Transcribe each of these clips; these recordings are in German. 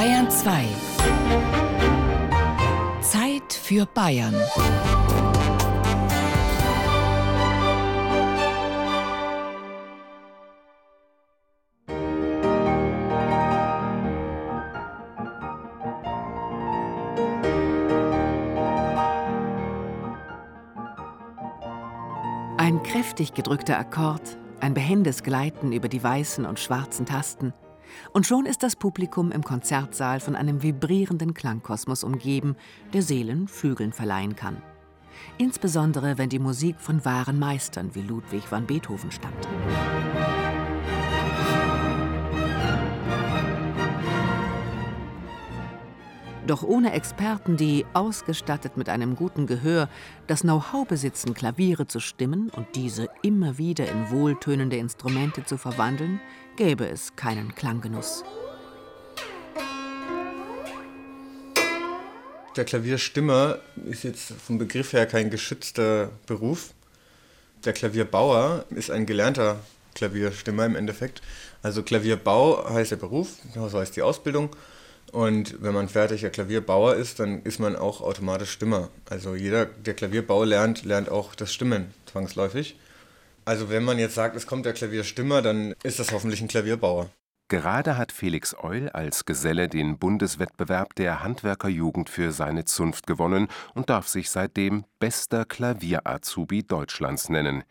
Bayern 2. Zeit für Bayern. Ein kräftig gedrückter Akkord, ein behendes Gleiten über die weißen und schwarzen Tasten, und schon ist das Publikum im Konzertsaal von einem vibrierenden Klangkosmos umgeben, der Seelen Flügeln verleihen kann. Insbesondere wenn die Musik von wahren Meistern wie Ludwig van Beethoven stammt. Doch ohne Experten, die, ausgestattet mit einem guten Gehör, das Know-how besitzen, Klaviere zu stimmen und diese immer wieder in wohltönende Instrumente zu verwandeln, gäbe es keinen Klanggenuss. Der Klavierstimmer ist jetzt vom Begriff her kein geschützter Beruf. Der Klavierbauer ist ein gelernter Klavierstimmer im Endeffekt. Also Klavierbau heißt der Beruf, so heißt die Ausbildung. Und wenn man fertiger Klavierbauer ist, dann ist man auch automatisch Stimmer. Also jeder, der Klavierbau lernt, lernt auch das Stimmen zwangsläufig. Also wenn man jetzt sagt, es kommt der Klavierstimmer, dann ist das hoffentlich ein Klavierbauer. Gerade hat Felix Eul als Geselle den Bundeswettbewerb der Handwerkerjugend für seine Zunft gewonnen und darf sich seitdem bester Klavier-Azubi Deutschlands nennen.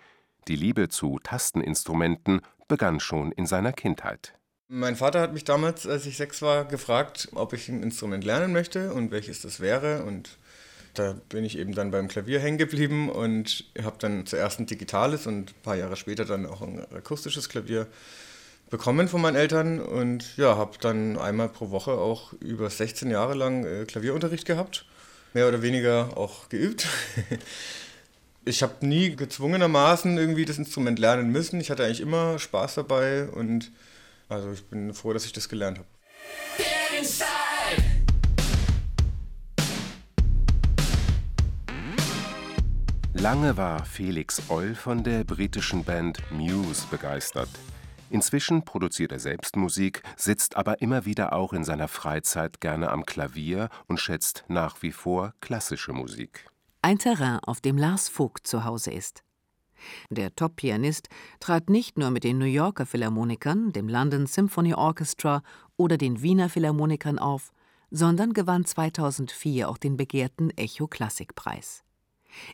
Die Liebe zu Tasteninstrumenten begann schon in seiner Kindheit. Mein Vater hat mich damals, als ich sechs war, gefragt, ob ich ein Instrument lernen möchte und welches das wäre. Und da bin ich eben dann beim Klavier hängen geblieben und habe dann zuerst ein digitales und ein paar Jahre später dann auch ein akustisches Klavier bekommen von meinen Eltern und ja, habe dann einmal pro Woche auch über 16 Jahre lang äh, Klavierunterricht gehabt, mehr oder weniger auch geübt. ich habe nie gezwungenermaßen irgendwie das Instrument lernen müssen. Ich hatte eigentlich immer Spaß dabei und also ich bin froh, dass ich das gelernt habe. Lange war Felix Eul von der britischen Band Muse begeistert. Inzwischen produziert er selbst Musik, sitzt aber immer wieder auch in seiner Freizeit gerne am Klavier und schätzt nach wie vor klassische Musik. Ein Terrain, auf dem Lars Vogt zu Hause ist. Der Top-Pianist trat nicht nur mit den New Yorker Philharmonikern, dem London Symphony Orchestra oder den Wiener Philharmonikern auf, sondern gewann 2004 auch den begehrten Echo Klassikpreis.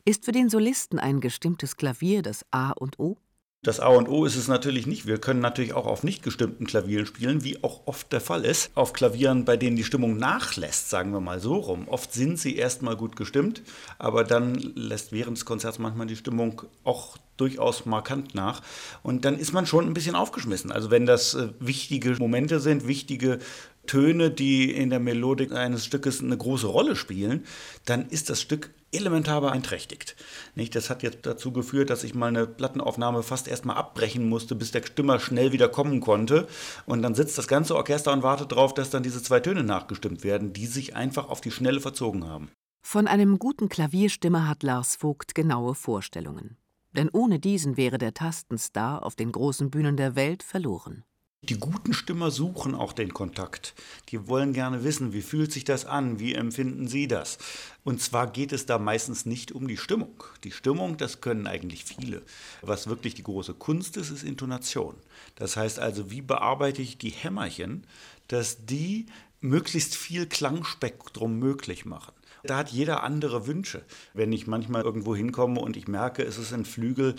Ist für den Solisten ein gestimmtes Klavier das A und O? Das A und O ist es natürlich nicht. Wir können natürlich auch auf nicht gestimmten Klavieren spielen, wie auch oft der Fall ist. Auf Klavieren, bei denen die Stimmung nachlässt, sagen wir mal so rum. Oft sind sie erstmal gut gestimmt, aber dann lässt während des Konzerts manchmal die Stimmung auch durchaus markant nach. Und dann ist man schon ein bisschen aufgeschmissen. Also wenn das äh, wichtige Momente sind, wichtige Töne, die in der Melodik eines Stückes eine große Rolle spielen, dann ist das Stück elementar beeinträchtigt. Nicht? Das hat jetzt dazu geführt, dass ich mal eine Plattenaufnahme fast erstmal abbrechen musste, bis der Stimmer schnell wieder kommen konnte. Und dann sitzt das ganze Orchester und wartet darauf, dass dann diese zwei Töne nachgestimmt werden, die sich einfach auf die Schnelle verzogen haben. Von einem guten Klavierstimmer hat Lars Vogt genaue Vorstellungen. Denn ohne diesen wäre der Tastenstar auf den großen Bühnen der Welt verloren. Die guten Stimmer suchen auch den Kontakt. Die wollen gerne wissen, wie fühlt sich das an, wie empfinden sie das. Und zwar geht es da meistens nicht um die Stimmung. Die Stimmung, das können eigentlich viele. Was wirklich die große Kunst ist, ist Intonation. Das heißt also, wie bearbeite ich die Hämmerchen, dass die möglichst viel Klangspektrum möglich machen. Da hat jeder andere Wünsche. Wenn ich manchmal irgendwo hinkomme und ich merke, es ist ein Flügel,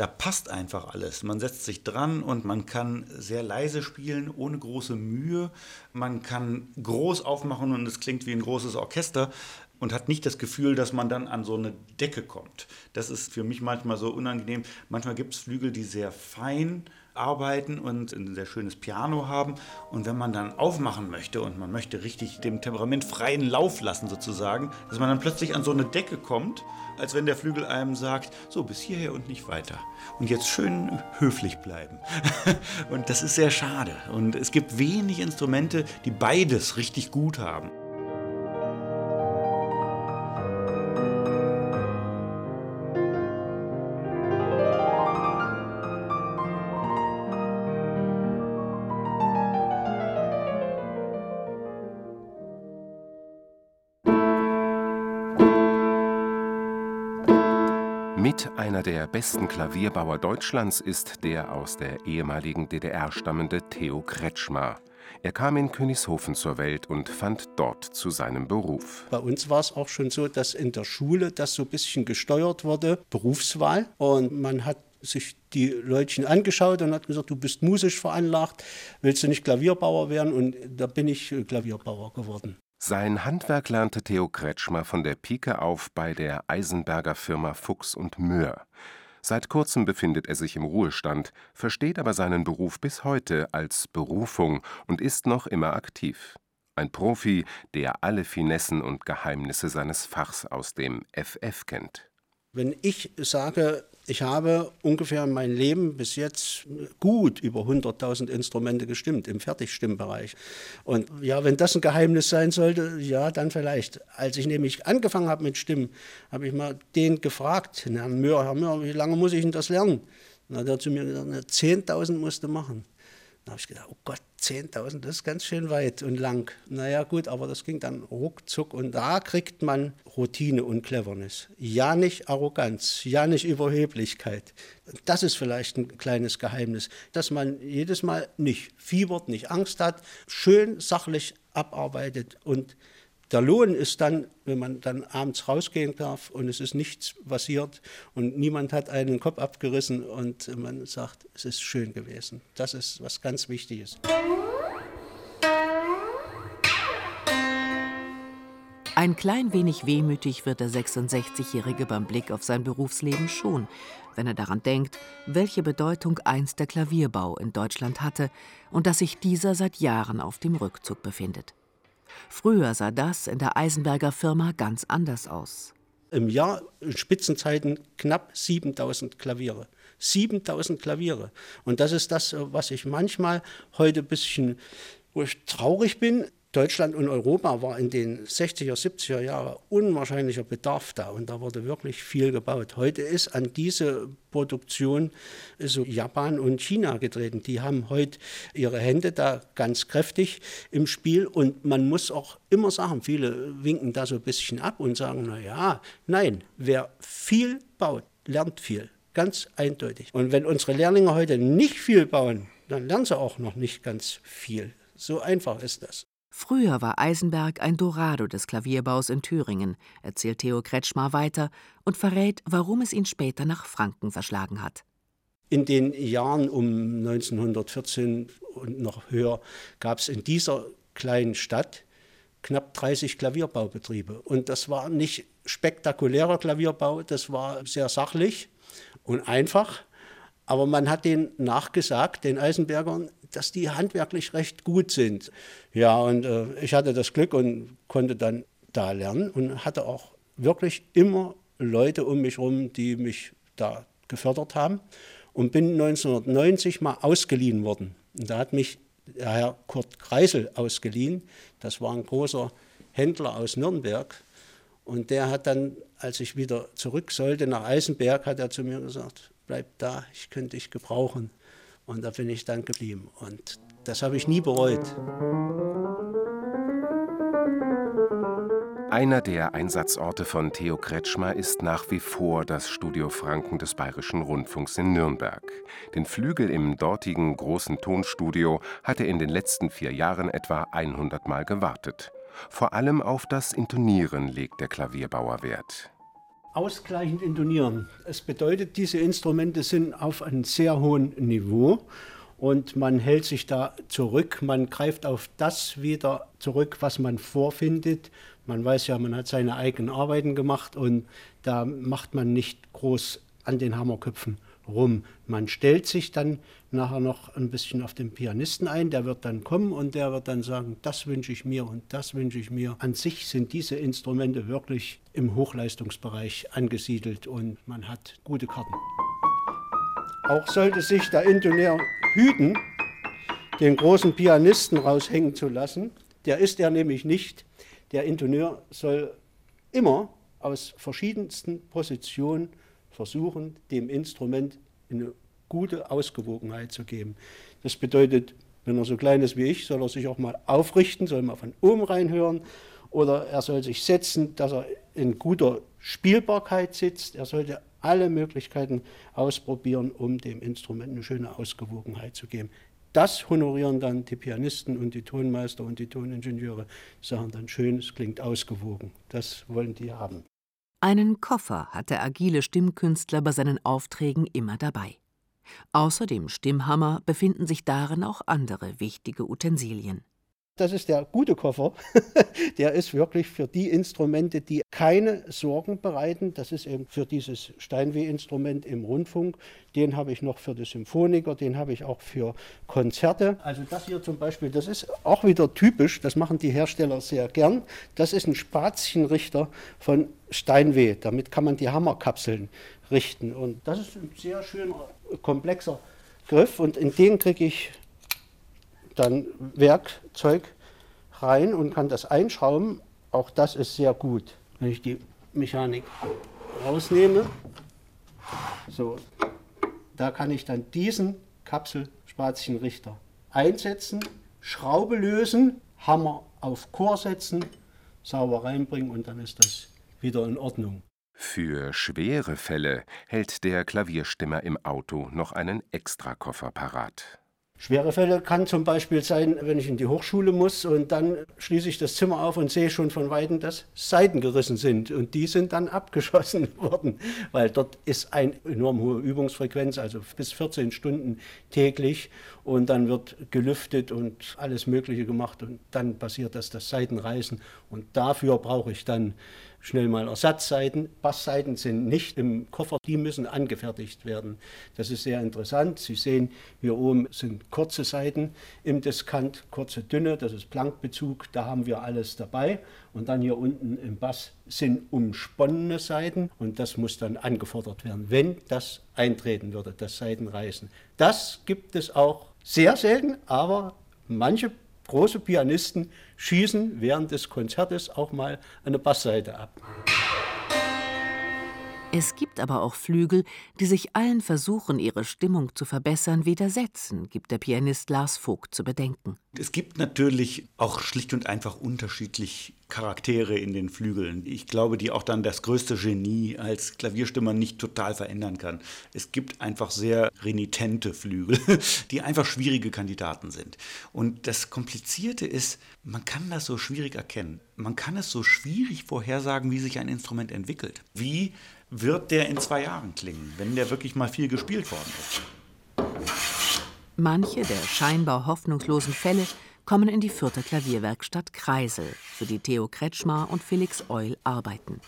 da passt einfach alles. Man setzt sich dran und man kann sehr leise spielen, ohne große Mühe. Man kann groß aufmachen und es klingt wie ein großes Orchester und hat nicht das Gefühl, dass man dann an so eine Decke kommt. Das ist für mich manchmal so unangenehm. Manchmal gibt es Flügel, die sehr fein arbeiten und ein sehr schönes Piano haben. Und wenn man dann aufmachen möchte und man möchte richtig dem Temperament freien Lauf lassen sozusagen, dass man dann plötzlich an so eine Decke kommt, als wenn der Flügel einem sagt, so bis hierher und nicht weiter. Und jetzt schön höflich bleiben. und das ist sehr schade. Und es gibt wenig Instrumente, die beides richtig gut haben. Einer der besten Klavierbauer Deutschlands ist der aus der ehemaligen DDR stammende Theo Kretschmer. Er kam in Königshofen zur Welt und fand dort zu seinem Beruf. Bei uns war es auch schon so, dass in der Schule das so ein bisschen gesteuert wurde, Berufswahl. Und man hat sich die Leutchen angeschaut und hat gesagt, du bist musisch veranlagt, willst du nicht Klavierbauer werden? Und da bin ich Klavierbauer geworden. Sein Handwerk lernte Theo Kretschmer von der Pike auf bei der Eisenberger Firma Fuchs und Möhr. Seit kurzem befindet er sich im Ruhestand, versteht aber seinen Beruf bis heute als Berufung und ist noch immer aktiv. Ein Profi, der alle Finessen und Geheimnisse seines Fachs aus dem FF kennt. Wenn ich sage, ich habe ungefähr mein Leben bis jetzt gut über 100.000 Instrumente gestimmt im Fertigstimmbereich. Und ja, wenn das ein Geheimnis sein sollte, ja, dann vielleicht. Als ich nämlich angefangen habe mit Stimmen, habe ich mal den gefragt, Herrn Möhr, Herr Möhr, wie lange muss ich denn das lernen? Dann hat er zu mir gesagt, 10.000 musst du machen. Da habe ich gedacht, oh Gott, 10.000, das ist ganz schön weit und lang. Naja, gut, aber das ging dann ruckzuck und da kriegt man Routine und Cleverness. Ja, nicht Arroganz, ja, nicht Überheblichkeit. Das ist vielleicht ein kleines Geheimnis, dass man jedes Mal nicht fiebert, nicht Angst hat, schön sachlich abarbeitet und der Lohn ist dann, wenn man dann abends rausgehen darf und es ist nichts passiert und niemand hat einen Kopf abgerissen und man sagt, es ist schön gewesen. Das ist was ganz Wichtiges. Ein klein wenig wehmütig wird der 66-Jährige beim Blick auf sein Berufsleben schon, wenn er daran denkt, welche Bedeutung einst der Klavierbau in Deutschland hatte und dass sich dieser seit Jahren auf dem Rückzug befindet. Früher sah das in der Eisenberger Firma ganz anders aus. Im Jahr in Spitzenzeiten knapp 7000 Klaviere. 7000 Klaviere. Und das ist das, was ich manchmal heute ein bisschen, wo ich traurig bin, Deutschland und Europa war in den 60er, 70er Jahren unwahrscheinlicher Bedarf da und da wurde wirklich viel gebaut. Heute ist an diese Produktion so Japan und China getreten. Die haben heute ihre Hände da ganz kräftig im Spiel und man muss auch immer sagen, viele winken da so ein bisschen ab und sagen, na ja, nein, wer viel baut, lernt viel. Ganz eindeutig. Und wenn unsere Lehrlinge heute nicht viel bauen, dann lernen sie auch noch nicht ganz viel. So einfach ist das. Früher war Eisenberg ein Dorado des Klavierbaus in Thüringen, erzählt Theo Kretschmar weiter und verrät, warum es ihn später nach Franken verschlagen hat. In den Jahren um 1914 und noch höher gab es in dieser kleinen Stadt knapp 30 Klavierbaubetriebe. Und das war nicht spektakulärer Klavierbau, das war sehr sachlich und einfach. Aber man hat den nachgesagt, den Eisenbergern, dass die handwerklich recht gut sind. Ja, und äh, ich hatte das Glück und konnte dann da lernen und hatte auch wirklich immer Leute um mich herum, die mich da gefördert haben. Und bin 1990 mal ausgeliehen worden. Und da hat mich der Herr Kurt Kreisel ausgeliehen. Das war ein großer Händler aus Nürnberg. Und der hat dann, als ich wieder zurück sollte nach Eisenberg, hat er zu mir gesagt, bleib da, ich könnte dich gebrauchen. Und da bin ich dann geblieben. Und das habe ich nie bereut. Einer der Einsatzorte von Theo Kretschmer ist nach wie vor das Studio Franken des Bayerischen Rundfunks in Nürnberg. Den Flügel im dortigen großen Tonstudio hat er in den letzten vier Jahren etwa 100 Mal gewartet. Vor allem auf das Intonieren legt der Klavierbauer Wert ausgleichend intonieren. Es bedeutet, diese Instrumente sind auf einem sehr hohen Niveau und man hält sich da zurück, man greift auf das wieder zurück, was man vorfindet. Man weiß ja, man hat seine eigenen Arbeiten gemacht und da macht man nicht groß an den Hammerköpfen rum. Man stellt sich dann nachher noch ein bisschen auf den Pianisten ein, der wird dann kommen und der wird dann sagen, das wünsche ich mir und das wünsche ich mir. An sich sind diese Instrumente wirklich im Hochleistungsbereich angesiedelt und man hat gute Karten. Auch sollte sich der Intonär hüten, den großen Pianisten raushängen zu lassen. Der ist er nämlich nicht. Der Intoneur soll immer aus verschiedensten Positionen versuchen, dem Instrument eine gute Ausgewogenheit zu geben. Das bedeutet, wenn er so klein ist wie ich, soll er sich auch mal aufrichten, soll mal von oben reinhören oder er soll sich setzen, dass er in guter Spielbarkeit sitzt. Er sollte alle Möglichkeiten ausprobieren, um dem Instrument eine schöne Ausgewogenheit zu geben. Das honorieren dann die Pianisten und die Tonmeister und die Toningenieure, sagen dann schön, es klingt ausgewogen. Das wollen die haben. Einen Koffer hat der agile Stimmkünstler bei seinen Aufträgen immer dabei. Außer dem Stimmhammer befinden sich darin auch andere wichtige Utensilien. Das ist der gute Koffer. der ist wirklich für die Instrumente, die keine Sorgen bereiten. Das ist eben für dieses Steinweh-Instrument im Rundfunk. Den habe ich noch für die Symphoniker, den habe ich auch für Konzerte. Also das hier zum Beispiel, das ist auch wieder typisch, das machen die Hersteller sehr gern. Das ist ein Spazienrichter von Steinweh. Damit kann man die Hammerkapseln richten. Und das ist ein sehr schöner, komplexer Griff und in den kriege ich dann Werkzeug rein und kann das einschrauben. Auch das ist sehr gut. Wenn ich die Mechanik rausnehme, so, da kann ich dann diesen Kapselspazienrichter einsetzen, Schraube lösen, Hammer auf Chor setzen, sauber reinbringen und dann ist das wieder in Ordnung. Für schwere Fälle hält der Klavierstimmer im Auto noch einen Extrakoffer parat. Schwere Fälle kann zum Beispiel sein, wenn ich in die Hochschule muss und dann schließe ich das Zimmer auf und sehe schon von Weitem, dass Seiten gerissen sind. Und die sind dann abgeschossen worden, weil dort ist eine enorm hohe Übungsfrequenz, also bis 14 Stunden täglich. Und dann wird gelüftet und alles Mögliche gemacht. Und dann passiert das, dass Seiten reißen. Und dafür brauche ich dann schnell mal Ersatzseiten. Bassseiten sind nicht im Koffer, die müssen angefertigt werden. Das ist sehr interessant. Sie sehen, hier oben sind kurze Seiten im Diskant, kurze, dünne, das ist Plankbezug, da haben wir alles dabei. Und dann hier unten im Bass sind umsponnene Seiten und das muss dann angefordert werden, wenn das eintreten würde, das Seitenreißen. Das gibt es auch sehr selten, aber manche große Pianisten schießen während des Konzertes auch mal eine Bassseite ab. Es gibt aber auch Flügel, die sich allen Versuchen, ihre Stimmung zu verbessern, widersetzen, gibt der Pianist Lars Vogt zu bedenken. Es gibt natürlich auch schlicht und einfach unterschiedlich Charaktere in den Flügeln. Ich glaube, die auch dann das größte Genie als Klavierstimmer nicht total verändern kann. Es gibt einfach sehr renitente Flügel, die einfach schwierige Kandidaten sind. Und das Komplizierte ist, man kann das so schwierig erkennen. Man kann es so schwierig vorhersagen, wie sich ein Instrument entwickelt. Wie wird der in zwei Jahren klingen, wenn der wirklich mal viel gespielt worden ist. Manche der scheinbar hoffnungslosen Fälle kommen in die vierte Klavierwerkstatt Kreisel, für die Theo Kretschmar und Felix Eul arbeiten.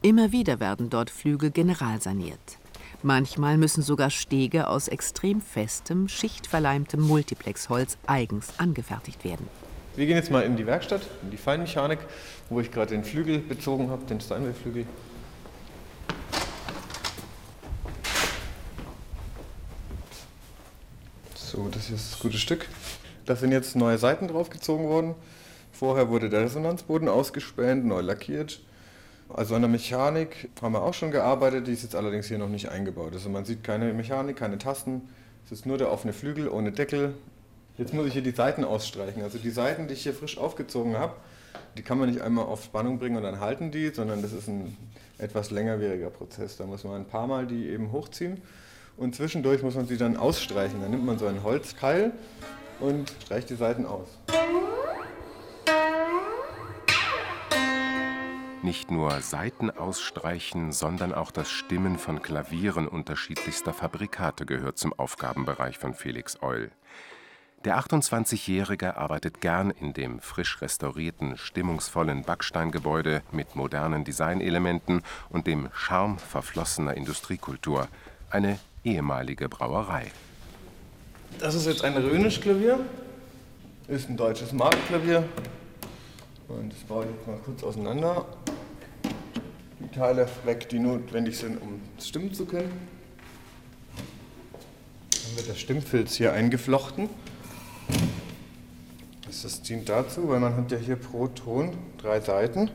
Immer wieder werden dort Flügel generalsaniert. Manchmal müssen sogar Stege aus extrem festem, schichtverleimtem Multiplexholz eigens angefertigt werden. Wir gehen jetzt mal in die Werkstatt, in die Feinmechanik, wo ich gerade den Flügel bezogen habe, den Steinway-Flügel. So, das hier ist das gute Stück. Da sind jetzt neue Seiten draufgezogen worden. Vorher wurde der Resonanzboden ausgespänt, neu lackiert. Also an der Mechanik haben wir auch schon gearbeitet, die ist jetzt allerdings hier noch nicht eingebaut. Also man sieht keine Mechanik, keine Tasten. Es ist nur der offene Flügel ohne Deckel. Jetzt muss ich hier die Seiten ausstreichen. Also die Seiten, die ich hier frisch aufgezogen habe, die kann man nicht einmal auf Spannung bringen und dann halten die, sondern das ist ein etwas längerwieriger Prozess. Da muss man ein paar Mal die eben hochziehen und zwischendurch muss man sie dann ausstreichen. Dann nimmt man so einen Holzkeil und streicht die Seiten aus. Nicht nur Seiten ausstreichen, sondern auch das Stimmen von Klavieren unterschiedlichster Fabrikate gehört zum Aufgabenbereich von Felix Eul. Der 28-Jährige arbeitet gern in dem frisch restaurierten, stimmungsvollen Backsteingebäude mit modernen Designelementen und dem Charme verflossener Industriekultur. Eine ehemalige Brauerei. Das ist jetzt ein Rönisch-Klavier. Ist ein deutsches Markenklavier. Und das baue ich jetzt mal kurz auseinander. Die Teile weg, die notwendig sind, um stimmen zu können. Dann wird der Stimmfilz hier eingeflochten. Das dient dazu, weil man hat ja hier pro Ton drei Seiten.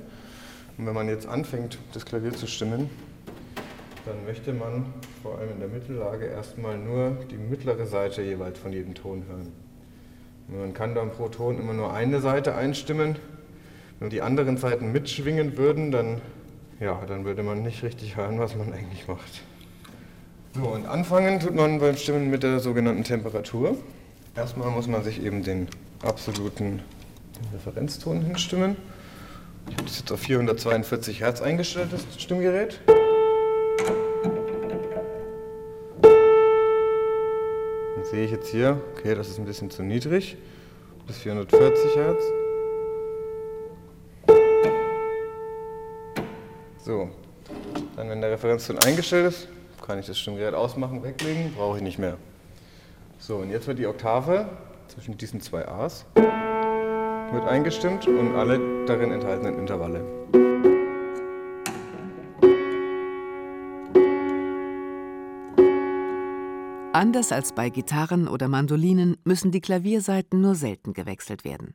Und wenn man jetzt anfängt, das Klavier zu stimmen, dann möchte man vor allem in der Mittellage erstmal nur die mittlere Seite jeweils von jedem Ton hören. Man kann dann pro Ton immer nur eine Seite einstimmen. Wenn die anderen Seiten mitschwingen würden, dann ja, dann würde man nicht richtig hören, was man eigentlich macht. So, und anfangen tut man beim Stimmen mit der sogenannten Temperatur. Erstmal muss man sich eben den absoluten Referenzton hinstimmen. Ich habe das jetzt auf 442 Hertz eingestellt, das Stimmgerät. Sehe ich jetzt hier, okay, das ist ein bisschen zu niedrig, bis 440 Hertz. So, dann wenn der Referenzton eingestellt ist, kann ich das Stimmgerät ausmachen, weglegen, brauche ich nicht mehr. So, und jetzt wird die Oktave zwischen diesen zwei A's wird eingestimmt und alle darin enthaltenen Intervalle. Anders als bei Gitarren oder Mandolinen müssen die Klaviersaiten nur selten gewechselt werden.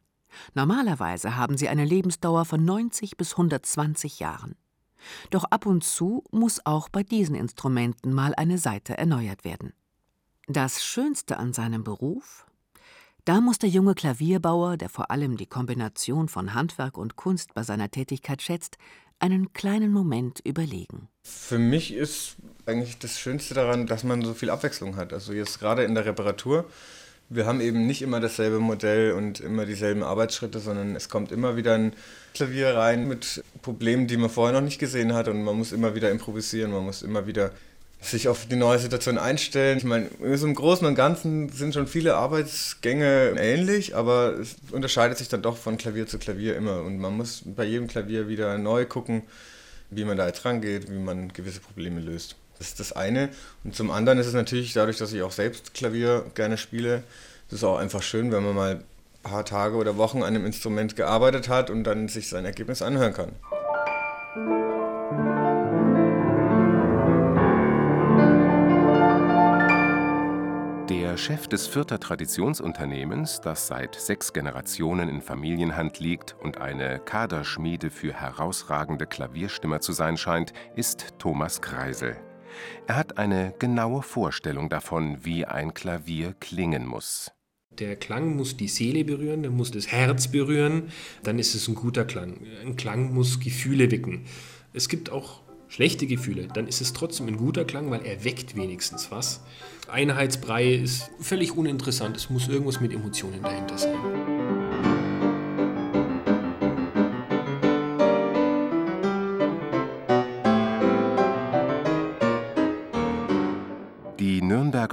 Normalerweise haben sie eine Lebensdauer von 90 bis 120 Jahren. Doch ab und zu muss auch bei diesen Instrumenten mal eine Saite erneuert werden. Das Schönste an seinem Beruf? Da muss der junge Klavierbauer, der vor allem die Kombination von Handwerk und Kunst bei seiner Tätigkeit schätzt, einen kleinen Moment überlegen. Für mich ist eigentlich das Schönste daran, dass man so viel Abwechslung hat. Also jetzt gerade in der Reparatur. Wir haben eben nicht immer dasselbe Modell und immer dieselben Arbeitsschritte, sondern es kommt immer wieder ein Klavier rein mit Problemen, die man vorher noch nicht gesehen hat und man muss immer wieder improvisieren, man muss immer wieder sich auf die neue Situation einstellen. Ich meine, im Großen und Ganzen sind schon viele Arbeitsgänge ähnlich, aber es unterscheidet sich dann doch von Klavier zu Klavier immer. Und man muss bei jedem Klavier wieder neu gucken, wie man da jetzt rangeht, wie man gewisse Probleme löst. Das ist das eine. Und zum anderen ist es natürlich dadurch, dass ich auch selbst Klavier gerne spiele, ist auch einfach schön, wenn man mal ein paar Tage oder Wochen an einem Instrument gearbeitet hat und dann sich sein Ergebnis anhören kann. Chef des Fürther Traditionsunternehmens, das seit sechs Generationen in Familienhand liegt und eine Kaderschmiede für herausragende Klavierstimmer zu sein scheint, ist Thomas Kreisel. Er hat eine genaue Vorstellung davon, wie ein Klavier klingen muss. Der Klang muss die Seele berühren, der muss das Herz berühren, dann ist es ein guter Klang. Ein Klang muss Gefühle wecken. Es gibt auch schlechte Gefühle, dann ist es trotzdem ein guter Klang, weil er weckt wenigstens was. Einheitsbrei ist völlig uninteressant, es muss irgendwas mit Emotionen dahinter sein.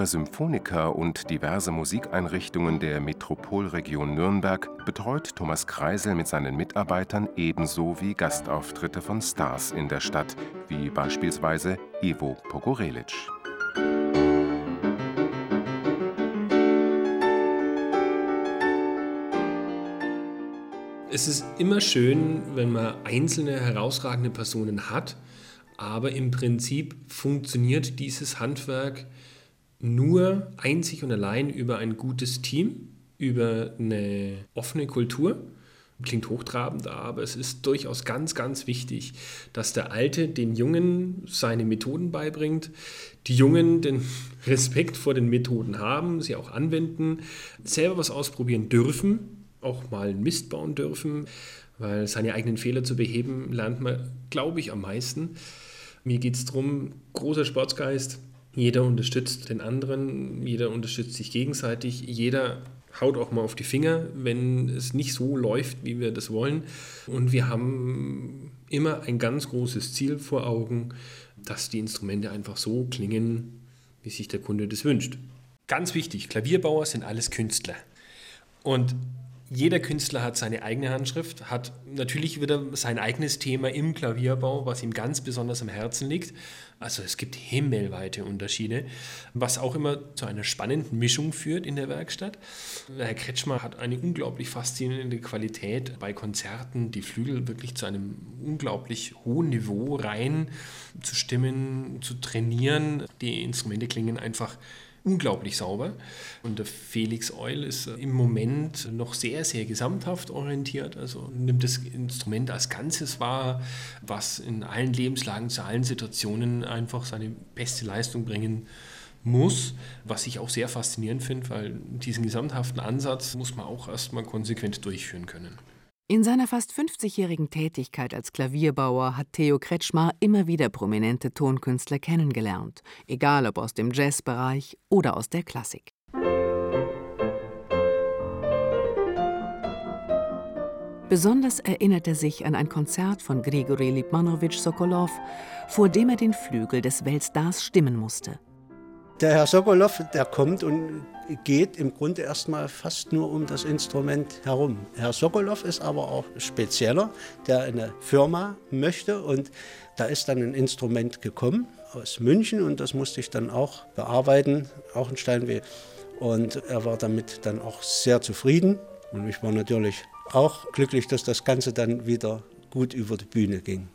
Nürnberger Symphoniker und diverse Musikeinrichtungen der Metropolregion Nürnberg betreut Thomas Kreisel mit seinen Mitarbeitern ebenso wie Gastauftritte von Stars in der Stadt, wie beispielsweise Ivo Pogorelic. Es ist immer schön, wenn man einzelne herausragende Personen hat, aber im Prinzip funktioniert dieses Handwerk nur einzig und allein über ein gutes Team, über eine offene Kultur. Klingt hochtrabend, aber es ist durchaus ganz, ganz wichtig, dass der Alte den Jungen seine Methoden beibringt, die Jungen den Respekt vor den Methoden haben, sie auch anwenden, selber was ausprobieren dürfen, auch mal Mist bauen dürfen, weil seine eigenen Fehler zu beheben, lernt man, glaube ich, am meisten. Mir geht es darum, großer Sportsgeist, jeder unterstützt den anderen, jeder unterstützt sich gegenseitig, jeder haut auch mal auf die Finger, wenn es nicht so läuft, wie wir das wollen. Und wir haben immer ein ganz großes Ziel vor Augen, dass die Instrumente einfach so klingen, wie sich der Kunde das wünscht. Ganz wichtig, Klavierbauer sind alles Künstler. Und jeder Künstler hat seine eigene Handschrift, hat natürlich wieder sein eigenes Thema im Klavierbau, was ihm ganz besonders am Herzen liegt. Also es gibt himmelweite Unterschiede, was auch immer zu einer spannenden Mischung führt in der Werkstatt. Herr Kretschmer hat eine unglaublich faszinierende Qualität bei Konzerten, die Flügel wirklich zu einem unglaublich hohen Niveau rein zu stimmen, zu trainieren. Die Instrumente klingen einfach unglaublich sauber. Und der Felix Eul ist im Moment noch sehr, sehr gesamthaft orientiert. Also nimmt das Instrument als Ganzes wahr, was in allen Lebenslagen, zu allen Situationen einfach seine beste Leistung bringen muss, was ich auch sehr faszinierend finde, weil diesen gesamthaften Ansatz muss man auch erstmal konsequent durchführen können. In seiner fast 50-jährigen Tätigkeit als Klavierbauer hat Theo Kretschmar immer wieder prominente Tonkünstler kennengelernt, egal ob aus dem Jazzbereich oder aus der Klassik. Besonders erinnert er sich an ein Konzert von Grigori Lipmanowitsch Sokolow, vor dem er den Flügel des Weltstars stimmen musste. Der Herr Sokolow, der kommt und geht im Grunde erstmal fast nur um das Instrument herum. Herr Sokolow ist aber auch spezieller, der eine Firma möchte und da ist dann ein Instrument gekommen aus München und das musste ich dann auch bearbeiten, auch in Steinweh. Und er war damit dann auch sehr zufrieden und ich war natürlich auch glücklich, dass das Ganze dann wieder gut über die Bühne ging.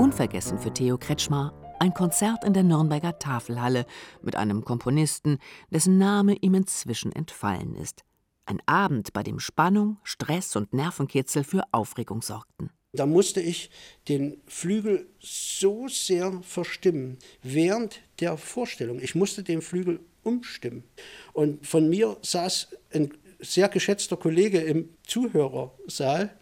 Unvergessen für Theo Kretschmar ein Konzert in der Nürnberger Tafelhalle mit einem Komponisten, dessen Name ihm inzwischen entfallen ist. Ein Abend, bei dem Spannung, Stress und Nervenkitzel für Aufregung sorgten. Da musste ich den Flügel so sehr verstimmen während der Vorstellung. Ich musste den Flügel umstimmen. Und von mir saß ein sehr geschätzter Kollege im Zuhörersaal,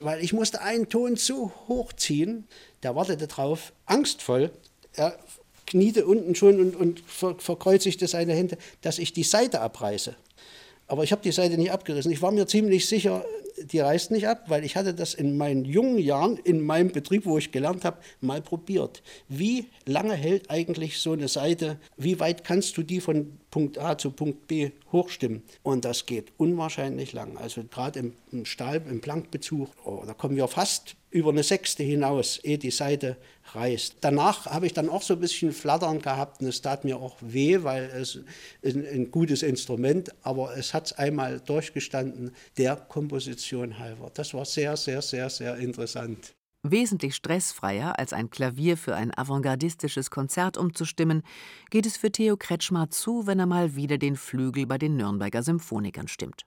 weil ich musste einen Ton so hochziehen, der wartete drauf, angstvoll. Er kniete unten schon und, und verkreuzigte seine Hände, dass ich die Seite abreiße. Aber ich habe die Seite nicht abgerissen. Ich war mir ziemlich sicher, die reißt nicht ab, weil ich hatte das in meinen jungen Jahren in meinem Betrieb, wo ich gelernt habe, mal probiert. Wie lange hält eigentlich so eine Seite? Wie weit kannst du die von Punkt A zu Punkt B hochstimmen? Und das geht unwahrscheinlich lang. Also gerade im, im Stahl, im Plankbezug, oh, da kommen wir fast über eine Sechste hinaus, ehe die Seite reißt. Danach habe ich dann auch so ein bisschen Flattern gehabt und es tat mir auch weh, weil es ein, ein gutes Instrument, aber es hat es einmal durchgestanden, der Komposition halber. Das war sehr, sehr, sehr, sehr interessant. Wesentlich stressfreier als ein Klavier für ein avantgardistisches Konzert umzustimmen, geht es für Theo Kretschmar zu, wenn er mal wieder den Flügel bei den Nürnberger Symphonikern stimmt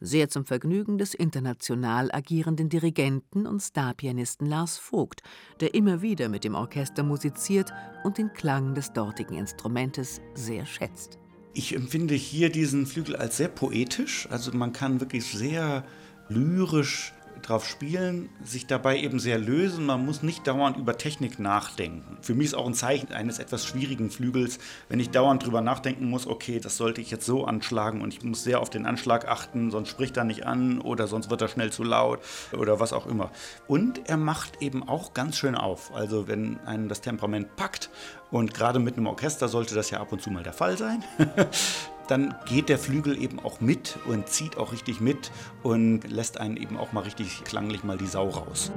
sehr zum Vergnügen des international agierenden Dirigenten und Starpianisten Lars Vogt, der immer wieder mit dem Orchester musiziert und den Klang des dortigen Instrumentes sehr schätzt. Ich empfinde hier diesen Flügel als sehr poetisch, also man kann wirklich sehr lyrisch drauf spielen, sich dabei eben sehr lösen. Man muss nicht dauernd über Technik nachdenken. Für mich ist auch ein Zeichen eines etwas schwierigen Flügels, wenn ich dauernd drüber nachdenken muss, okay, das sollte ich jetzt so anschlagen und ich muss sehr auf den Anschlag achten, sonst spricht er nicht an oder sonst wird er schnell zu laut oder was auch immer. Und er macht eben auch ganz schön auf. Also wenn einen das Temperament packt und gerade mit einem Orchester sollte das ja ab und zu mal der Fall sein. dann geht der Flügel eben auch mit und zieht auch richtig mit und lässt einen eben auch mal richtig klanglich mal die Sau raus.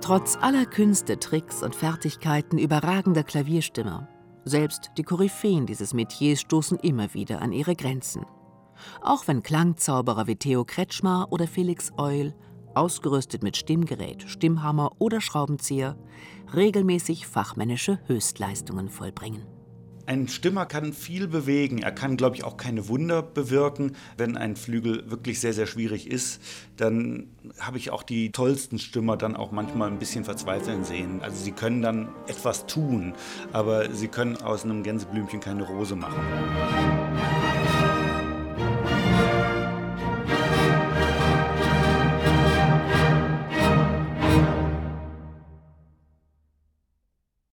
Trotz aller Künste, Tricks und Fertigkeiten überragender Klavierstimmer, selbst die Koryphäen dieses Metiers stoßen immer wieder an ihre Grenzen. Auch wenn Klangzauberer wie Theo Kretschmar oder Felix Eul ausgerüstet mit Stimmgerät, Stimmhammer oder Schraubenzieher, regelmäßig fachmännische Höchstleistungen vollbringen. Ein Stimmer kann viel bewegen. Er kann, glaube ich, auch keine Wunder bewirken. Wenn ein Flügel wirklich sehr, sehr schwierig ist, dann habe ich auch die tollsten Stimmer dann auch manchmal ein bisschen verzweifeln sehen. Also sie können dann etwas tun, aber sie können aus einem Gänseblümchen keine Rose machen.